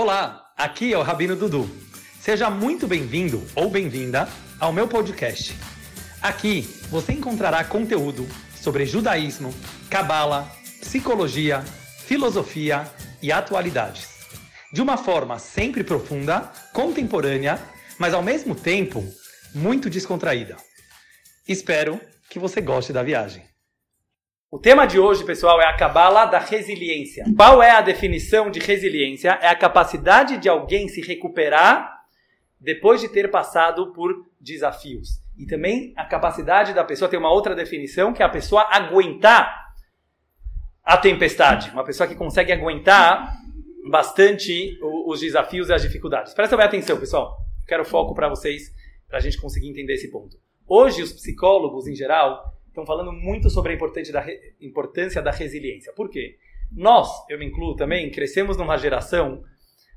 Olá, aqui é o Rabino Dudu. Seja muito bem-vindo ou bem-vinda ao meu podcast. Aqui você encontrará conteúdo sobre judaísmo, cabala, psicologia, filosofia e atualidades. De uma forma sempre profunda, contemporânea, mas ao mesmo tempo muito descontraída. Espero que você goste da viagem. O tema de hoje, pessoal, é a cabala da resiliência. Qual é a definição de resiliência? É a capacidade de alguém se recuperar depois de ter passado por desafios. E também a capacidade da pessoa tem uma outra definição, que é a pessoa aguentar a tempestade. Uma pessoa que consegue aguentar bastante os desafios e as dificuldades. Presta bem atenção, pessoal. Quero foco para vocês, para a gente conseguir entender esse ponto. Hoje, os psicólogos, em geral, estão falando muito sobre a importância da resiliência. Por quê? Nós, eu me incluo também, crescemos numa geração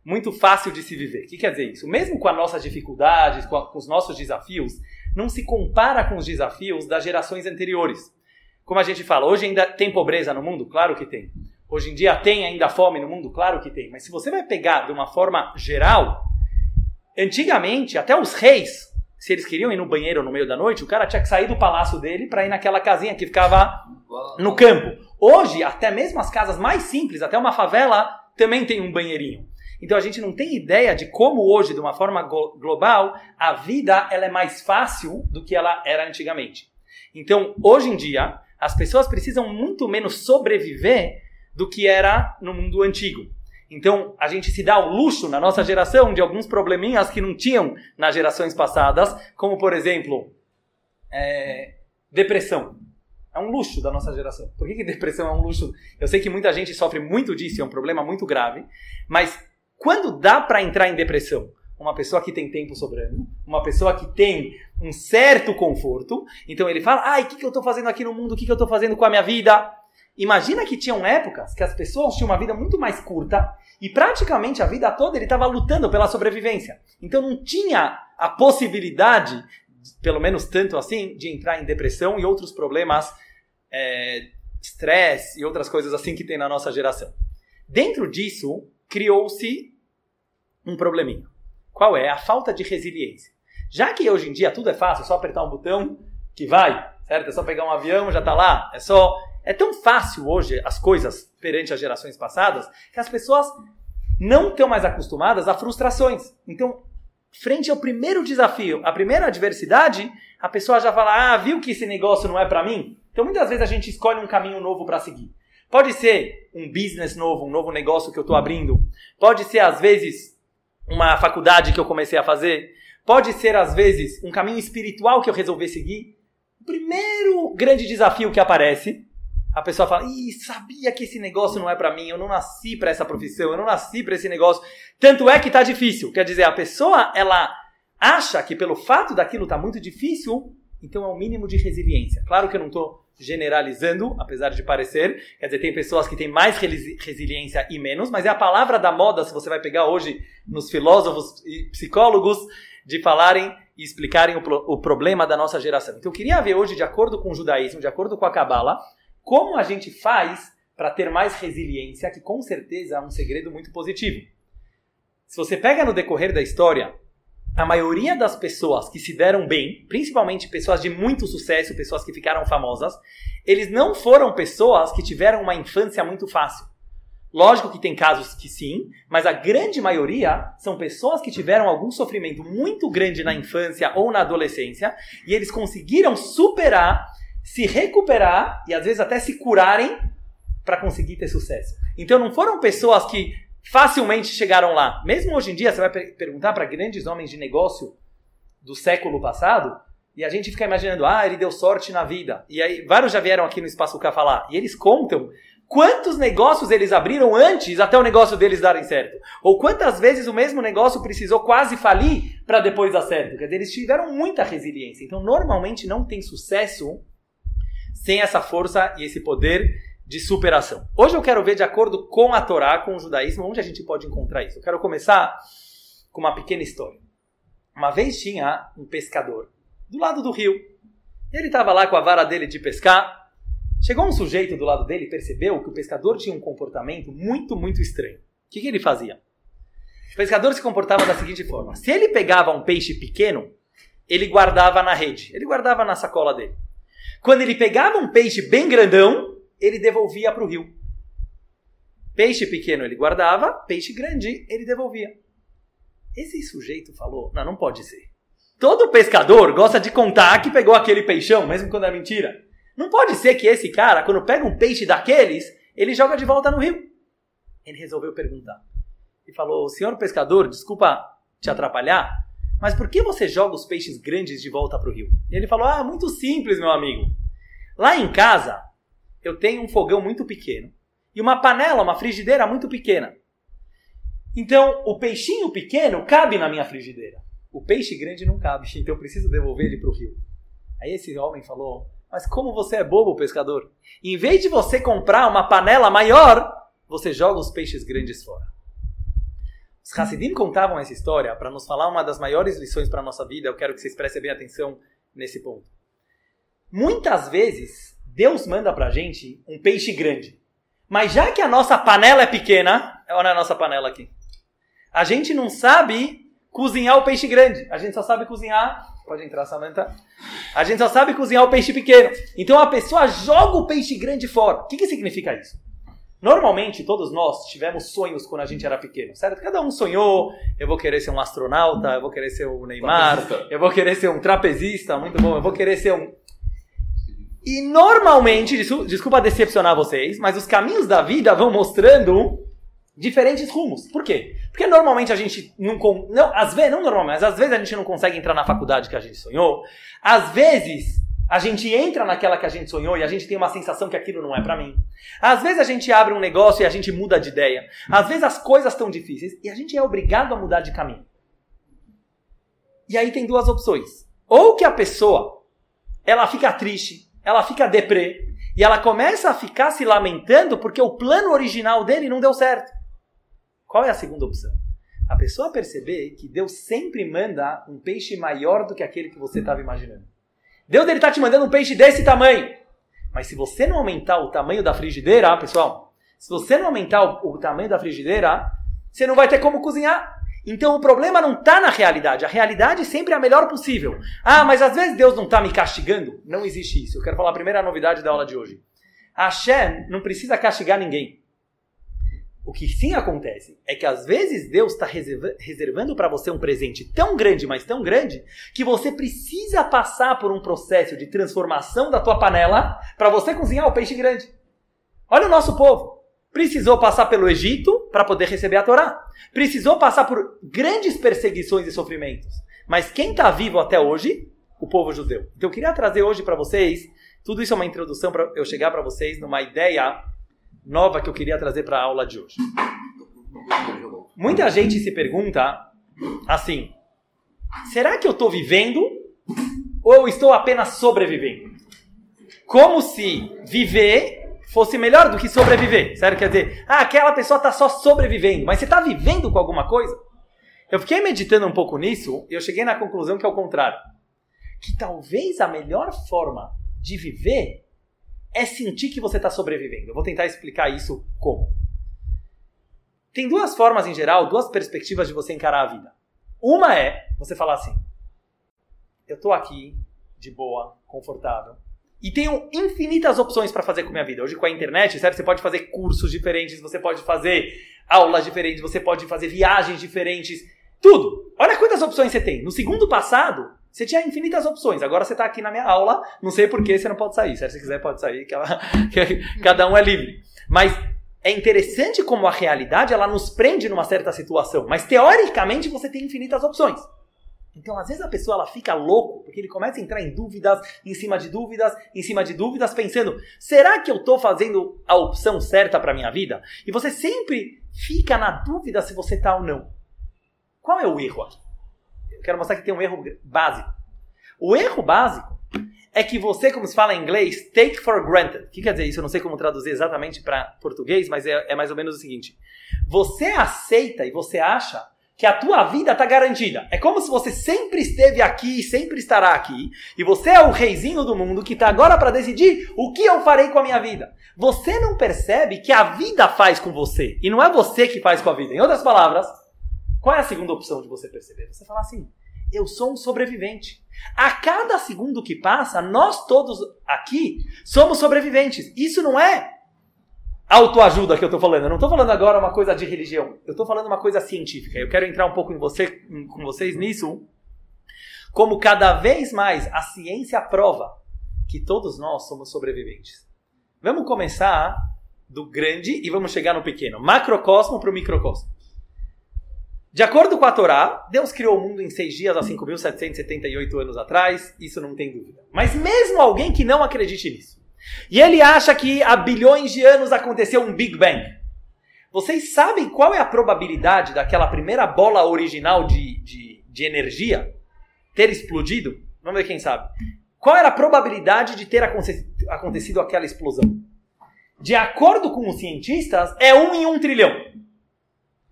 muito fácil de se viver. O que quer dizer isso? Mesmo com as nossas dificuldades, com, a, com os nossos desafios, não se compara com os desafios das gerações anteriores. Como a gente fala, hoje ainda tem pobreza no mundo? Claro que tem. Hoje em dia tem ainda fome no mundo? Claro que tem. Mas se você vai pegar de uma forma geral, antigamente, até os reis se eles queriam ir no banheiro no meio da noite, o cara tinha que sair do palácio dele para ir naquela casinha que ficava no campo. Hoje, até mesmo as casas mais simples, até uma favela, também tem um banheirinho. Então a gente não tem ideia de como hoje, de uma forma global, a vida ela é mais fácil do que ela era antigamente. Então, hoje em dia, as pessoas precisam muito menos sobreviver do que era no mundo antigo. Então, a gente se dá o luxo na nossa geração de alguns probleminhas que não tinham nas gerações passadas, como, por exemplo, é, depressão. É um luxo da nossa geração. Por que, que depressão é um luxo? Eu sei que muita gente sofre muito disso, é um problema muito grave, mas quando dá para entrar em depressão? Uma pessoa que tem tempo sobrando, uma pessoa que tem um certo conforto, então ele fala: ai, o que, que eu estou fazendo aqui no mundo? O que, que eu estou fazendo com a minha vida? Imagina que tinham épocas que as pessoas tinham uma vida muito mais curta e praticamente a vida toda ele estava lutando pela sobrevivência. Então não tinha a possibilidade, pelo menos tanto assim, de entrar em depressão e outros problemas, é, estresse e outras coisas assim que tem na nossa geração. Dentro disso, criou-se um probleminha. Qual é? A falta de resiliência. Já que hoje em dia tudo é fácil, é só apertar um botão que vai, certo? É só pegar um avião, já está lá. É só é tão fácil hoje as coisas perante as gerações passadas que as pessoas não estão mais acostumadas a frustrações. Então, frente ao primeiro desafio, a primeira adversidade, a pessoa já fala: Ah, viu que esse negócio não é para mim? Então, muitas vezes a gente escolhe um caminho novo para seguir. Pode ser um business novo, um novo negócio que eu estou abrindo. Pode ser, às vezes, uma faculdade que eu comecei a fazer. Pode ser, às vezes, um caminho espiritual que eu resolvi seguir. O primeiro grande desafio que aparece a pessoa fala: Ih, sabia que esse negócio não é para mim, eu não nasci para essa profissão, eu não nasci para esse negócio. Tanto é que tá difícil. Quer dizer, a pessoa, ela acha que pelo fato daquilo tá muito difícil, então é o um mínimo de resiliência. Claro que eu não estou generalizando, apesar de parecer. Quer dizer, tem pessoas que têm mais resiliência e menos, mas é a palavra da moda, se você vai pegar hoje nos filósofos e psicólogos, de falarem e explicarem o, o problema da nossa geração. Então eu queria ver hoje, de acordo com o judaísmo, de acordo com a Kabbalah, como a gente faz para ter mais resiliência, que com certeza é um segredo muito positivo. Se você pega no decorrer da história, a maioria das pessoas que se deram bem, principalmente pessoas de muito sucesso, pessoas que ficaram famosas, eles não foram pessoas que tiveram uma infância muito fácil. Lógico que tem casos que sim, mas a grande maioria são pessoas que tiveram algum sofrimento muito grande na infância ou na adolescência e eles conseguiram superar se recuperar e às vezes até se curarem para conseguir ter sucesso. Então não foram pessoas que facilmente chegaram lá. Mesmo hoje em dia, você vai perguntar para grandes homens de negócio do século passado, e a gente fica imaginando, ah, ele deu sorte na vida. E aí, vários já vieram aqui no Espaço K falar, e eles contam quantos negócios eles abriram antes até o negócio deles darem certo. Ou quantas vezes o mesmo negócio precisou quase falir para depois dar certo. Quer dizer, eles tiveram muita resiliência. Então, normalmente não tem sucesso sem essa força e esse poder de superação. Hoje eu quero ver de acordo com a Torá, com o judaísmo, onde a gente pode encontrar isso. Eu quero começar com uma pequena história. Uma vez tinha um pescador do lado do rio. Ele estava lá com a vara dele de pescar. Chegou um sujeito do lado dele e percebeu que o pescador tinha um comportamento muito, muito estranho. O que, que ele fazia? O pescador se comportava da seguinte forma: se ele pegava um peixe pequeno, ele guardava na rede, ele guardava na sacola dele. Quando ele pegava um peixe bem grandão, ele devolvia para o rio. Peixe pequeno ele guardava, peixe grande ele devolvia. Esse sujeito falou: não, não pode ser. Todo pescador gosta de contar que pegou aquele peixão, mesmo quando é mentira. Não pode ser que esse cara, quando pega um peixe daqueles, ele joga de volta no rio. Ele resolveu perguntar. E falou: Senhor pescador, desculpa te atrapalhar, mas por que você joga os peixes grandes de volta para o rio? E ele falou: Ah, muito simples, meu amigo. Lá em casa, eu tenho um fogão muito pequeno e uma panela, uma frigideira muito pequena. Então, o peixinho pequeno cabe na minha frigideira. O peixe grande não cabe, então eu preciso devolver ele para o rio. Aí esse homem falou: Mas como você é bobo, pescador? Em vez de você comprar uma panela maior, você joga os peixes grandes fora. Os Hassidim contavam essa história para nos falar uma das maiores lições para a nossa vida. Eu quero que vocês prestem bem atenção nesse ponto. Muitas vezes, Deus manda para a gente um peixe grande. Mas já que a nossa panela é pequena, olha a nossa panela aqui. A gente não sabe cozinhar o peixe grande. A gente só sabe cozinhar. Pode entrar, Samantha. A gente só sabe cozinhar o peixe pequeno. Então a pessoa joga o peixe grande fora. O que, que significa isso? Normalmente, todos nós tivemos sonhos quando a gente era pequeno, certo? Cada um sonhou, eu vou querer ser um astronauta, eu vou querer ser o Neymar, eu vou querer ser um trapezista, muito bom, eu vou querer ser um... E normalmente, desculpa decepcionar vocês, mas os caminhos da vida vão mostrando diferentes rumos. Por quê? Porque normalmente a gente não, não às vezes, não normalmente, mas às vezes a gente não consegue entrar na faculdade que a gente sonhou. Às vezes a gente entra naquela que a gente sonhou e a gente tem uma sensação que aquilo não é para mim. Às vezes a gente abre um negócio e a gente muda de ideia. Às vezes as coisas estão difíceis e a gente é obrigado a mudar de caminho. E aí tem duas opções. Ou que a pessoa ela fica triste, ela fica deprê e ela começa a ficar se lamentando porque o plano original dele não deu certo. Qual é a segunda opção? A pessoa perceber que Deus sempre manda um peixe maior do que aquele que você estava imaginando. Deus está te mandando um peixe desse tamanho. Mas se você não aumentar o tamanho da frigideira, pessoal, se você não aumentar o, o tamanho da frigideira, você não vai ter como cozinhar. Então o problema não está na realidade. A realidade sempre é a melhor possível. Ah, mas às vezes Deus não está me castigando. Não existe isso. Eu quero falar a primeira novidade da aula de hoje. A Hashem não precisa castigar ninguém. O que sim acontece é que às vezes Deus está reservando para você um presente tão grande, mas tão grande, que você precisa passar por um processo de transformação da tua panela para você cozinhar o peixe grande. Olha o nosso povo. Precisou passar pelo Egito para poder receber a Torá. Precisou passar por grandes perseguições e sofrimentos. Mas quem está vivo até hoje? O povo judeu. Então eu queria trazer hoje para vocês, tudo isso é uma introdução para eu chegar para vocês numa ideia nova que eu queria trazer para a aula de hoje. Muita gente se pergunta assim: será que eu estou vivendo ou eu estou apenas sobrevivendo? Como se viver fosse melhor do que sobreviver. Sério? Quer dizer, ah, aquela pessoa está só sobrevivendo, mas você está vivendo com alguma coisa? Eu fiquei meditando um pouco nisso e eu cheguei na conclusão que é o contrário. Que talvez a melhor forma de viver é sentir que você está sobrevivendo. Eu vou tentar explicar isso como. Tem duas formas em geral, duas perspectivas de você encarar a vida. Uma é você falar assim: eu estou aqui de boa, confortável, e tenho infinitas opções para fazer com a minha vida. Hoje com a internet, certo? Você pode fazer cursos diferentes, você pode fazer aulas diferentes, você pode fazer viagens diferentes, tudo. Olha quantas opções você tem. No segundo passado, você tinha infinitas opções. Agora você está aqui na minha aula, não sei por que você não pode sair. Se você quiser, pode sair, que, ela, cada um é livre. Mas é interessante como a realidade ela nos prende numa certa situação. Mas teoricamente você tem infinitas opções. Então, às vezes a pessoa ela fica louco, porque ele começa a entrar em dúvidas, em cima de dúvidas, em cima de dúvidas, pensando: será que eu estou fazendo a opção certa para minha vida? E você sempre fica na dúvida se você está ou não. Qual é o erro aqui? Eu quero mostrar que tem um erro básico. O erro básico é que você, como se fala em inglês, take for granted. O que quer dizer isso? Eu não sei como traduzir exatamente para português, mas é, é, mais ou menos o seguinte: você aceita e você acha que a tua vida está garantida. É como se você sempre esteve aqui e sempre estará aqui, e você é o reizinho do mundo que está agora para decidir o que eu farei com a minha vida. Você não percebe que a vida faz com você, e não é você que faz com a vida. Em outras palavras, Qual é a segunda opção de você perceber? Você fala assim: eu sou um sobrevivente. A cada segundo que passa, nós todos aqui somos sobreviventes. Isso não é autoajuda que eu estou falando. Eu não estou falando agora uma coisa de religião. Eu estou falando uma coisa científica. Eu quero entrar um pouco em você, com vocês nisso. Como cada vez mais a ciência prova que todos nós somos sobreviventes. Vamos começar do grande e vamos chegar no pequeno. Macrocosmo para o microcosmo. De acordo com a Torá, Deus criou o mundo em seis dias há 5.778 anos atrás, isso não tem dúvida. Mas mesmo alguém que não acredite nisso, e ele acha que há bilhões de anos aconteceu um Big Bang, vocês sabem qual é a probabilidade daquela primeira bola original de, de, de energia ter explodido? Vamos ver quem sabe. Qual era a probabilidade de ter acontecido aquela explosão? De acordo com os cientistas, é um em um trilhão.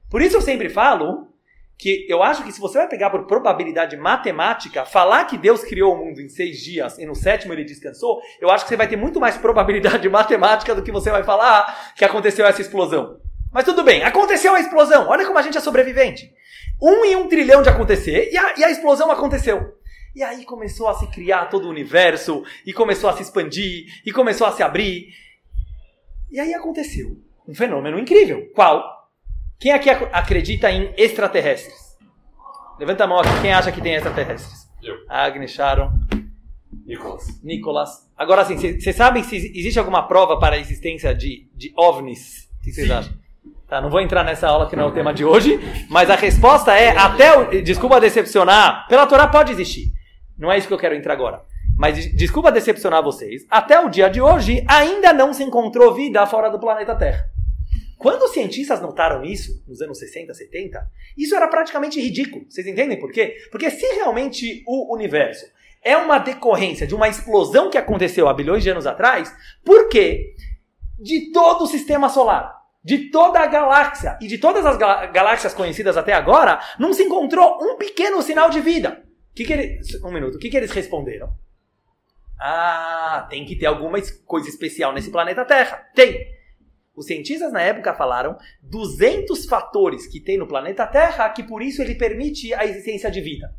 Por isso eu sempre falo que eu acho que se você vai pegar por probabilidade matemática, falar que Deus criou o mundo em seis dias e no sétimo ele descansou, eu acho que você vai ter muito mais probabilidade matemática do que você vai falar que aconteceu essa explosão. Mas tudo bem, aconteceu a explosão. Olha como a gente é sobrevivente. Um em um trilhão de acontecer e a, e a explosão aconteceu. E aí começou a se criar todo o universo, e começou a se expandir, e começou a se abrir. E aí aconteceu um fenômeno incrível. Qual? Quem aqui acredita em extraterrestres? Levanta a mão aqui, quem acha que tem extraterrestres? Eu. Agnes, Sharon. Nicolas. Nicolas. Agora sim, vocês sabem se existe alguma prova para a existência de, de OVNIs? O que vocês acham? Tá, não vou entrar nessa aula que não é o tema de hoje, mas a resposta é, até o, desculpa decepcionar, pela Torá pode existir. Não é isso que eu quero entrar agora. Mas desculpa decepcionar vocês, até o dia de hoje ainda não se encontrou vida fora do planeta Terra. Quando os cientistas notaram isso, nos anos 60, 70, isso era praticamente ridículo. Vocês entendem por quê? Porque se realmente o universo é uma decorrência de uma explosão que aconteceu há bilhões de anos atrás, por quê? De todo o sistema solar, de toda a galáxia e de todas as galáxias conhecidas até agora, não se encontrou um pequeno sinal de vida. Que que eles, um minuto, o que, que eles responderam? Ah, tem que ter alguma coisa especial nesse planeta Terra. Tem. Os cientistas na época falaram 200 fatores que tem no planeta Terra que por isso ele permite a existência de vida.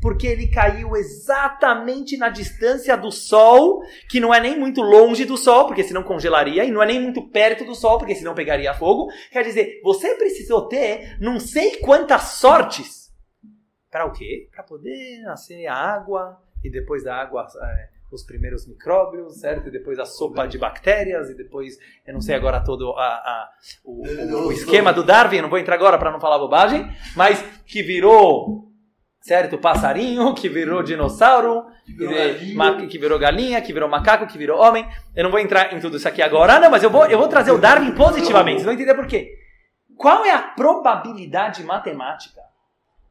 Porque ele caiu exatamente na distância do Sol, que não é nem muito longe do Sol, porque senão congelaria, e não é nem muito perto do Sol, porque senão pegaria fogo. Quer dizer, você precisou ter não sei quantas sortes. Para o quê? Para poder nascer a água, e depois da água é, os primeiros micróbios, certo? E depois a sopa de bactérias, e depois, eu não sei agora todo a, a o, o, esquema do Darwin, não vou entrar agora para não falar bobagem, mas que virou, certo? Passarinho, que virou dinossauro, que virou, que virou galinha, que virou macaco, que virou homem. Eu não vou entrar em tudo isso aqui agora, não, mas eu vou, eu vou trazer o Darwin positivamente, vocês vão entender por quê. Qual é a probabilidade matemática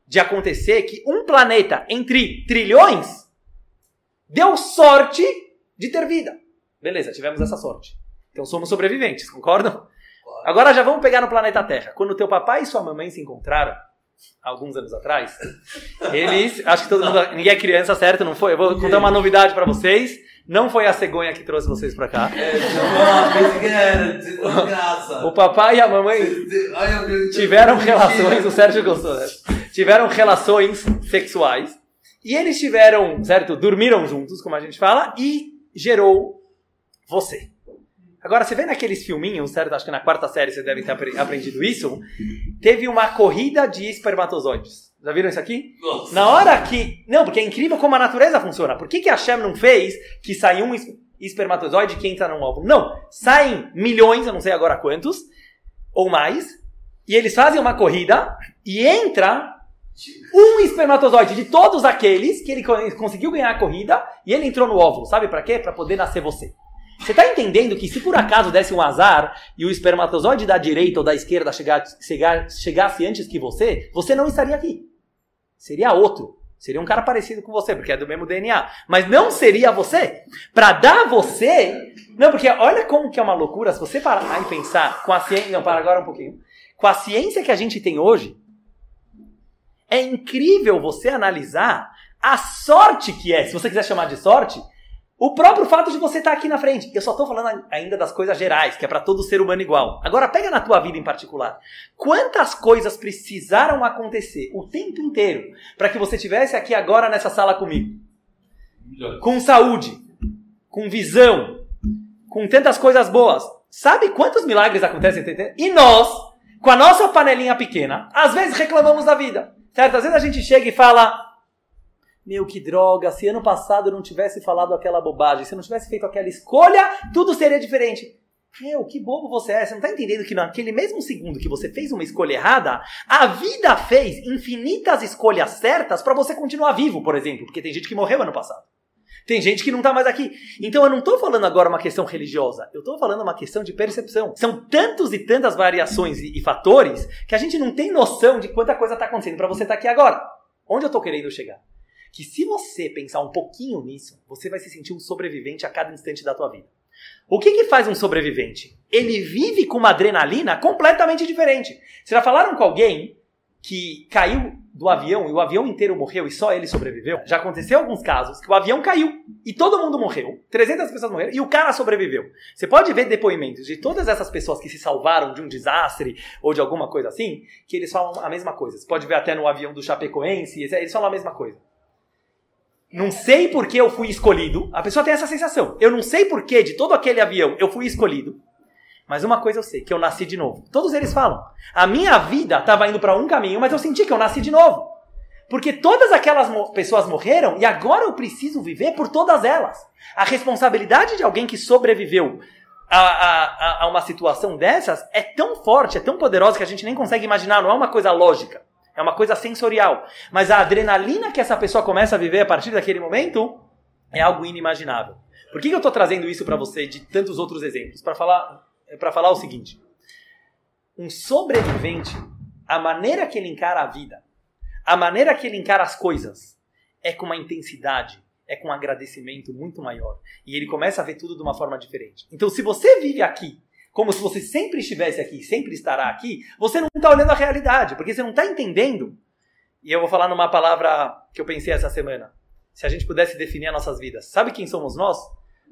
de acontecer que um planeta entre trilhões deu sorte de ter vida. Beleza, tivemos essa sorte. Então somos sobreviventes, concordam? Agora já vamos pegar no planeta Terra. Quando teu papai e sua mamãe se encontraram, alguns anos atrás, eles, acho que todo mundo, ninguém é criança, certo? Não foi? Eu vou contar uma novidade para vocês. Não foi a cegonha que trouxe vocês para cá. É, o papai e a mamãe tiveram relações, o Sérgio gostou, né? Tiveram relações sexuais e eles tiveram, certo? Dormiram juntos, como a gente fala, e gerou você. Agora, você vê naqueles filminhos, certo? Acho que na quarta série você deve ter aprendido isso. Teve uma corrida de espermatozoides. Já viram isso aqui? Nossa. Na hora que. Não, porque é incrível como a natureza funciona. Por que, que a Shem não fez que saiu um espermatozoide que entra num óvulo? Não. Saem milhões, eu não sei agora quantos, ou mais, e eles fazem uma corrida e entra um espermatozoide de todos aqueles que ele conseguiu ganhar a corrida e ele entrou no óvulo. Sabe para quê? Para poder nascer você. Você está entendendo que se por acaso desse um azar e o espermatozoide da direita ou da esquerda chegasse antes que você, você não estaria aqui. Seria outro. Seria um cara parecido com você, porque é do mesmo DNA. Mas não seria você. Para dar você. Não, porque olha como que é uma loucura. Se você parar e pensar com a ciência. Não, para agora um pouquinho. Com a ciência que a gente tem hoje, é incrível você analisar a sorte que é, se você quiser chamar de sorte, O próprio fato de você estar aqui na frente. Eu só estou falando ainda das coisas gerais, que é para todo ser humano igual. Agora pega na tua vida em particular. Quantas coisas precisaram acontecer o tempo inteiro para que você estivesse aqui agora nessa sala comigo? Com saúde, com visão, com tantas coisas boas. Sabe quantos milagres acontecem? E nós, com a nossa panelinha pequena, às vezes reclamamos da vida. Certo? Às vezes a gente chega e fala: Meu, que droga, se ano passado eu não tivesse falado aquela bobagem, se eu não tivesse feito aquela escolha, tudo seria diferente. Meu, que bobo você é. Você não está entendendo que naquele mesmo segundo que você fez uma escolha errada, a vida fez infinitas escolhas certas para você continuar vivo, por exemplo. Porque tem gente que morreu ano passado. Tem gente que não está mais aqui. Então eu não estou falando agora uma questão religiosa, eu estou falando uma questão de percepção. São tantos e tantas variações e, e fatores que a gente não tem noção de quanta coisa está acontecendo para você estar tá aqui agora. Onde eu estou querendo chegar? Que se você pensar um pouquinho nisso, você vai se sentir um sobrevivente a cada instante da tua vida. O que, que faz um sobrevivente? Ele vive com uma adrenalina completamente diferente. Vocês já falaram com alguém que caiu do avião e o avião inteiro morreu e só ele sobreviveu. Já aconteceu alguns casos que o avião caiu e todo mundo morreu, 300 pessoas morreram e o cara sobreviveu. Você pode ver depoimentos de todas essas pessoas que se salvaram de um desastre ou de alguma coisa assim, que eles falam a mesma coisa. Você pode ver até no avião do Chapecoense, eles falam a mesma coisa. Não sei por que eu fui escolhido. A pessoa tem essa sensação. Eu não sei por que de todo aquele avião eu fui escolhido. Mas uma coisa eu sei, que eu nasci de novo. Todos eles falam. A minha vida estava indo para um caminho, mas eu senti que eu nasci de novo. Porque todas aquelas mo pessoas morreram e agora eu preciso viver por todas elas. A responsabilidade de alguém que sobreviveu a, a, a uma situação dessas é tão forte, é tão poderosa que a gente nem consegue imaginar, não é uma coisa lógica. É uma coisa sensorial. Mas a adrenalina que essa pessoa começa a viver a partir daquele momento é algo inimaginável. Por que, que eu estou trazendo isso para você de tantos outros exemplos? Para falar para falar o seguinte: um sobrevivente, a maneira que ele encara a vida, a maneira que ele encara as coisas, é com uma intensidade, é com um agradecimento muito maior. E ele começa a ver tudo de uma forma diferente. Então, se você vive aqui como se você sempre estivesse aqui, sempre estará aqui, você não está olhando a realidade, porque você não está entendendo. E eu vou falar numa palavra que eu pensei essa semana. Se a gente pudesse definir as nossas vidas, sabe quem somos nós?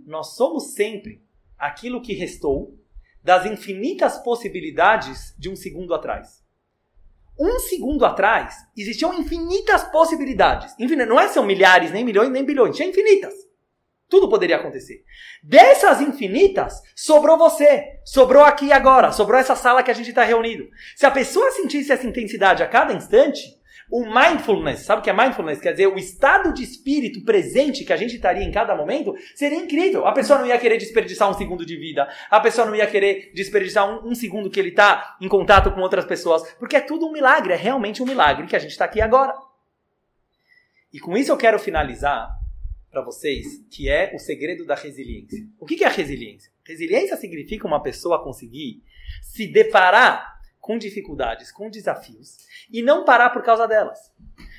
Nós somos sempre aquilo que restou das infinitas possibilidades de um segundo atrás. Um segundo atrás, existiam infinitas possibilidades. Não é são milhares, nem milhões, nem bilhões, tinha infinitas. Tudo poderia acontecer. Dessas infinitas, sobrou você. Sobrou aqui agora. Sobrou essa sala que a gente está reunido. Se a pessoa sentisse essa intensidade a cada instante, o mindfulness, sabe o que é mindfulness? Quer dizer, o estado de espírito presente que a gente estaria em cada momento seria incrível. A pessoa não ia querer desperdiçar um segundo de vida. A pessoa não ia querer desperdiçar um, um segundo que ele está em contato com outras pessoas. Porque é tudo um milagre, é realmente um milagre que a gente está aqui agora. E com isso eu quero finalizar para vocês, que é o segredo da resiliência. O que é a resiliência? Resiliência significa uma pessoa conseguir se deparar com dificuldades, com desafios e não parar por causa delas.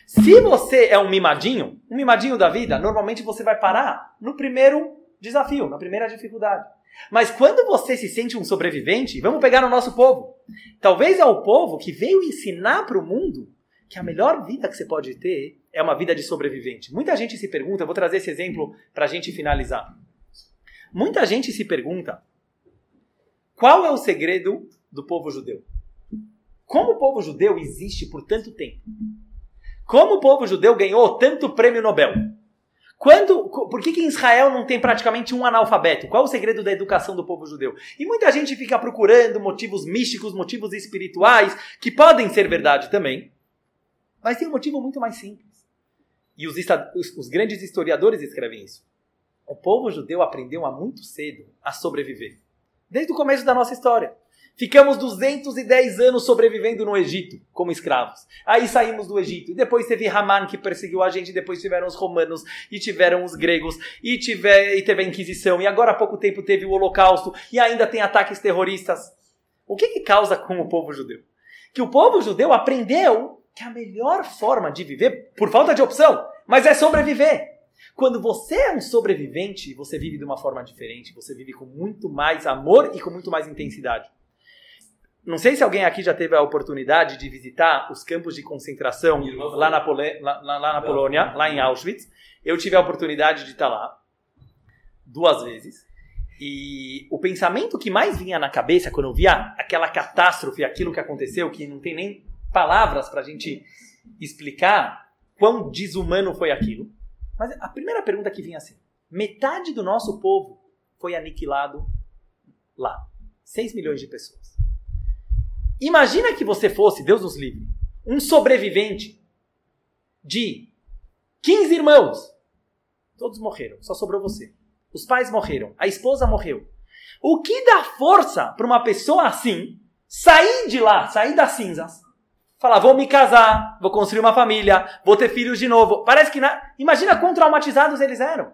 Se você é um mimadinho, um mimadinho da vida, normalmente você vai parar no primeiro desafio, na primeira dificuldade. Mas quando você se sente um sobrevivente, vamos pegar no nosso povo. Talvez é o povo que veio ensinar para o mundo que a melhor vida que você pode ter é uma vida de sobrevivente. Muita gente se pergunta, vou trazer esse exemplo para a gente finalizar. Muita gente se pergunta qual é o segredo do povo judeu? Como o povo judeu existe por tanto tempo? Como o povo judeu ganhou tanto prêmio Nobel? Quando, por que, que em Israel não tem praticamente um analfabeto? Qual o segredo da educação do povo judeu? E muita gente fica procurando motivos místicos, motivos espirituais, que podem ser verdade também. Mas tem um motivo muito mais simples. E os, os, os grandes historiadores escrevem isso. O povo judeu aprendeu há muito cedo a sobreviver. Desde o começo da nossa história. Ficamos 210 anos sobrevivendo no Egito como escravos. Aí saímos do Egito. Depois teve Haman que perseguiu a gente. Depois tiveram os romanos. E tiveram os gregos. E, tiver, e teve a Inquisição. E agora há pouco tempo teve o Holocausto. E ainda tem ataques terroristas. O que, que causa com o povo judeu? Que o povo judeu aprendeu que a melhor forma de viver, por falta de opção, mas é sobreviver. Quando você é um sobrevivente, você vive de uma forma diferente, você vive com muito mais amor e com muito mais intensidade. Não sei se alguém aqui já teve a oportunidade de visitar os campos de concentração lá na, Pole lá, lá, lá na Polônia, lá em Auschwitz. Eu tive a oportunidade de estar lá. duas vezes. E o pensamento que mais vinha na cabeça quando eu via aquela catástrofe, aquilo que aconteceu, que não tem nem palavras para a gente explicar quão desumano foi aquilo. Mas a primeira pergunta que vinha assim: metade do nosso povo foi aniquilado lá. 6 milhões de pessoas. Imagina que você fosse, Deus nos livre, um sobrevivente de 15 irmãos. Todos morreram, só sobrou você. Os pais morreram, a esposa morreu. O que dá força para uma pessoa assim sair de lá, sair das cinzas, falar: vou me casar, vou construir uma família, vou ter filhos de novo? Parece que. Na... Imagina quão traumatizados eles eram.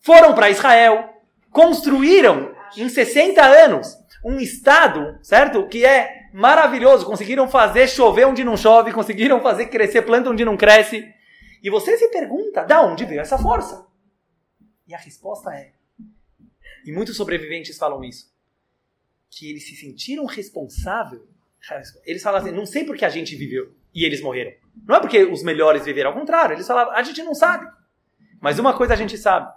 Foram para Israel, construíram em 60 anos um estado, certo? Que é maravilhoso. Conseguiram fazer chover onde não chove, conseguiram fazer crescer planta onde não cresce. E você se pergunta, da onde veio essa força? E a resposta é, e muitos sobreviventes falam isso, que eles se sentiram responsáveis. Eles falam assim, não sei porque a gente viveu e eles morreram. Não é porque os melhores viveram, ao contrário, eles falavam, a gente não sabe. Mas uma coisa a gente sabe,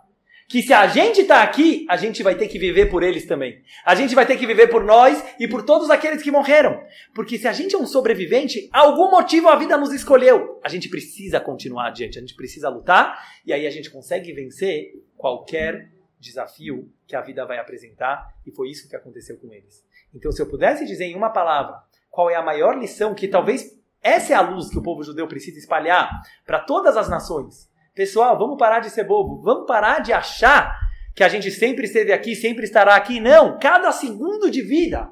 que se a gente está aqui, a gente vai ter que viver por eles também. A gente vai ter que viver por nós e por todos aqueles que morreram. Porque se a gente é um sobrevivente, algum motivo a vida nos escolheu. A gente precisa continuar adiante, a gente precisa lutar e aí a gente consegue vencer qualquer desafio que a vida vai apresentar e foi isso que aconteceu com eles. Então, se eu pudesse dizer em uma palavra qual é a maior lição que talvez essa é a luz que o povo judeu precisa espalhar para todas as nações Pessoal, vamos parar de ser bobo. Vamos parar de achar que a gente sempre esteve aqui, sempre estará aqui. Não, cada segundo de vida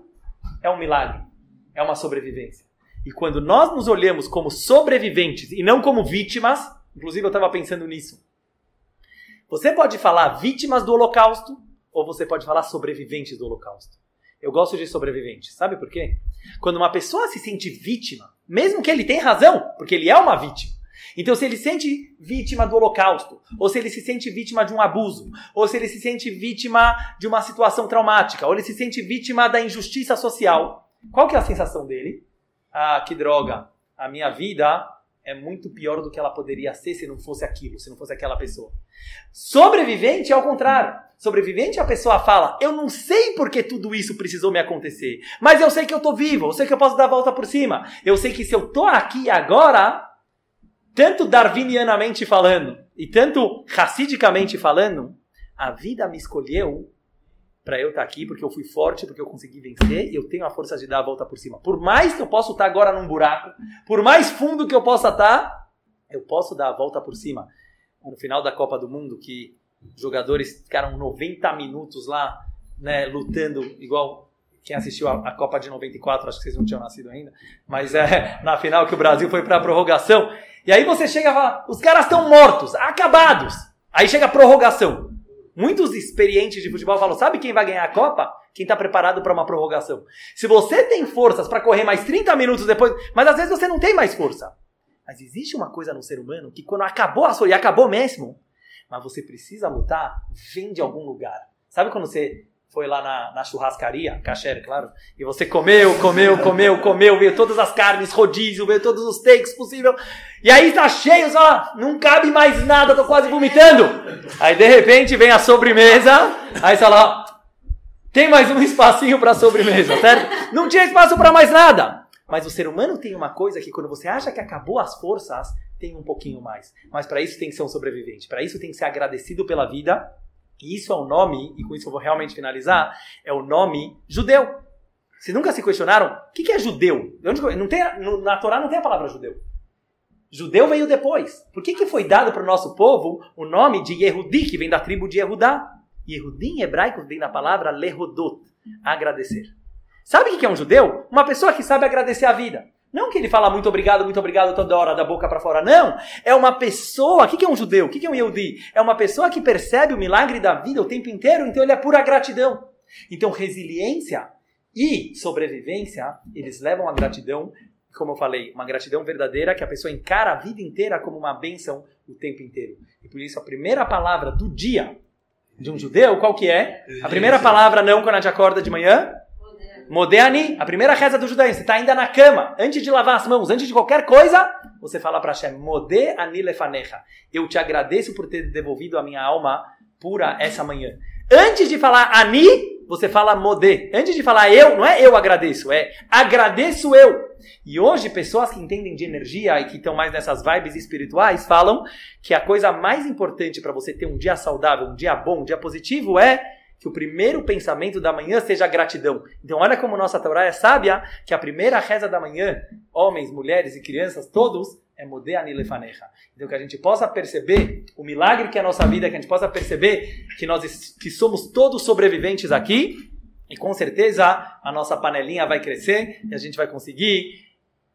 é um milagre, é uma sobrevivência. E quando nós nos olhamos como sobreviventes e não como vítimas, inclusive eu estava pensando nisso. Você pode falar vítimas do Holocausto ou você pode falar sobreviventes do Holocausto. Eu gosto de sobreviventes. Sabe por quê? Quando uma pessoa se sente vítima, mesmo que ele tenha razão, porque ele é uma vítima, então, se ele se sente vítima do holocausto, ou se ele se sente vítima de um abuso, ou se ele se sente vítima de uma situação traumática, ou ele se sente vítima da injustiça social, qual que é a sensação dele? Ah, que droga, a minha vida é muito pior do que ela poderia ser se não fosse aquilo, se não fosse aquela pessoa. Sobrevivente é ao contrário. Sobrevivente a pessoa fala: Eu não sei porque tudo isso precisou me acontecer, mas eu sei que eu tô vivo, eu sei que eu posso dar a volta por cima. Eu sei que se eu tô aqui agora, tanto darwinianamente falando e tanto racidicamente falando, a vida me escolheu para eu estar tá aqui porque eu fui forte, porque eu consegui vencer e eu tenho a força de dar a volta por cima. Por mais que eu possa estar agora num buraco, por mais fundo que eu possa estar, eu posso dar a volta por cima. No final da Copa do Mundo, que jogadores ficaram 90 minutos lá, né, lutando igual quem assistiu a, Copa de 94, acho que vocês não tinham nascido ainda, mas é na final que o Brasil foi para a prorrogação. E aí você chega e fala, os caras estão mortos, acabados. Aí chega a prorrogação. Muitos experientes de futebol falam, sabe quem vai ganhar a Copa? Quem está preparado para uma prorrogação. Se você tem forças para correr mais 30 minutos depois, mas às vezes você não tem mais força. Mas existe uma coisa no ser humano que quando acabou a sua, e acabou mesmo, mas você precisa lutar, vem de algum lugar. Sabe quando você foi lá na, na churrascaria, kasher, claro, e você comeu, comeu, comeu, comeu, veio todas as carnes, rodízio, veio todos os takes possível, e aí tá cheio, só, não cabe mais nada, tô quase vomitando. Aí de repente vem a sobremesa, aí você fala, tem mais um espacinho para sobremesa, certo? Não tinha espaço para mais nada. Mas o ser humano tem uma coisa que quando você acha que acabou as forças, tem um pouquinho mais. Mas para isso tem que ser um sobrevivente. Para isso tem que ser agradecido pela vida e isso é o nome, e com isso eu vou realmente finalizar, é o nome judeu. Vocês nunca se questionaram o que, é judeu? Não tem, na Torá não tem a palavra judeu. Judeu veio depois. Por que, que foi dado para o nosso povo o nome de Yehudi, que vem da tribo de Yehudá? Yehudi em hebraico vem da palavra lehodot, agradecer. Sabe o que é um judeu? Uma pessoa que sabe agradecer a vida. Não que ele fala muito obrigado, muito obrigado toda hora da boca para fora. Não. É uma pessoa. O que é um judeu? O que é um Yehudi? É uma pessoa que percebe o milagre da vida o tempo inteiro, então ele é pura gratidão. Então, resiliência e sobrevivência, eles levam a gratidão, como eu falei, uma gratidão verdadeira que a pessoa encara a vida inteira como uma bênção o tempo inteiro. E por isso a primeira palavra do dia de um judeu, qual que é? A primeira palavra não quando a gente acorda de manhã? Modeani, a primeira reza do judaísmo, você está ainda na cama, antes de lavar as mãos, antes de qualquer coisa, você fala para Hashem, Modeani lefanecha. Eu te agradeço por ter devolvido a minha alma pura essa manhã. Antes de falar Ani, você fala Modê. Antes de falar eu, não é eu agradeço, é agradeço eu. E hoje, pessoas que entendem de energia e que estão mais nessas vibes espirituais falam que a coisa mais importante para você ter um dia saudável, um dia bom, um dia positivo é que o primeiro pensamento da manhã seja gratidão. Então, olha como nossa Torá é sábia, que a primeira reza da manhã, homens, mulheres e crianças, todos, é Modé Anilefanecha. Então, que a gente possa perceber o milagre que é a nossa vida, que a gente possa perceber que nós que somos todos sobreviventes aqui, e com certeza a nossa panelinha vai crescer e a gente vai conseguir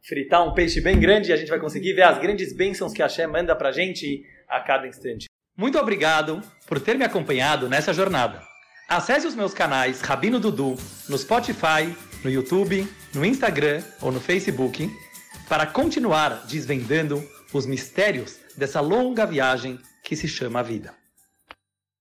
fritar um peixe bem grande e a gente vai conseguir ver as grandes bênçãos que a Hashem manda pra gente a cada instante. Muito obrigado por ter me acompanhado nessa jornada. Acesse os meus canais Rabino Dudu no Spotify, no YouTube, no Instagram ou no Facebook para continuar desvendando os mistérios dessa longa viagem que se chama vida.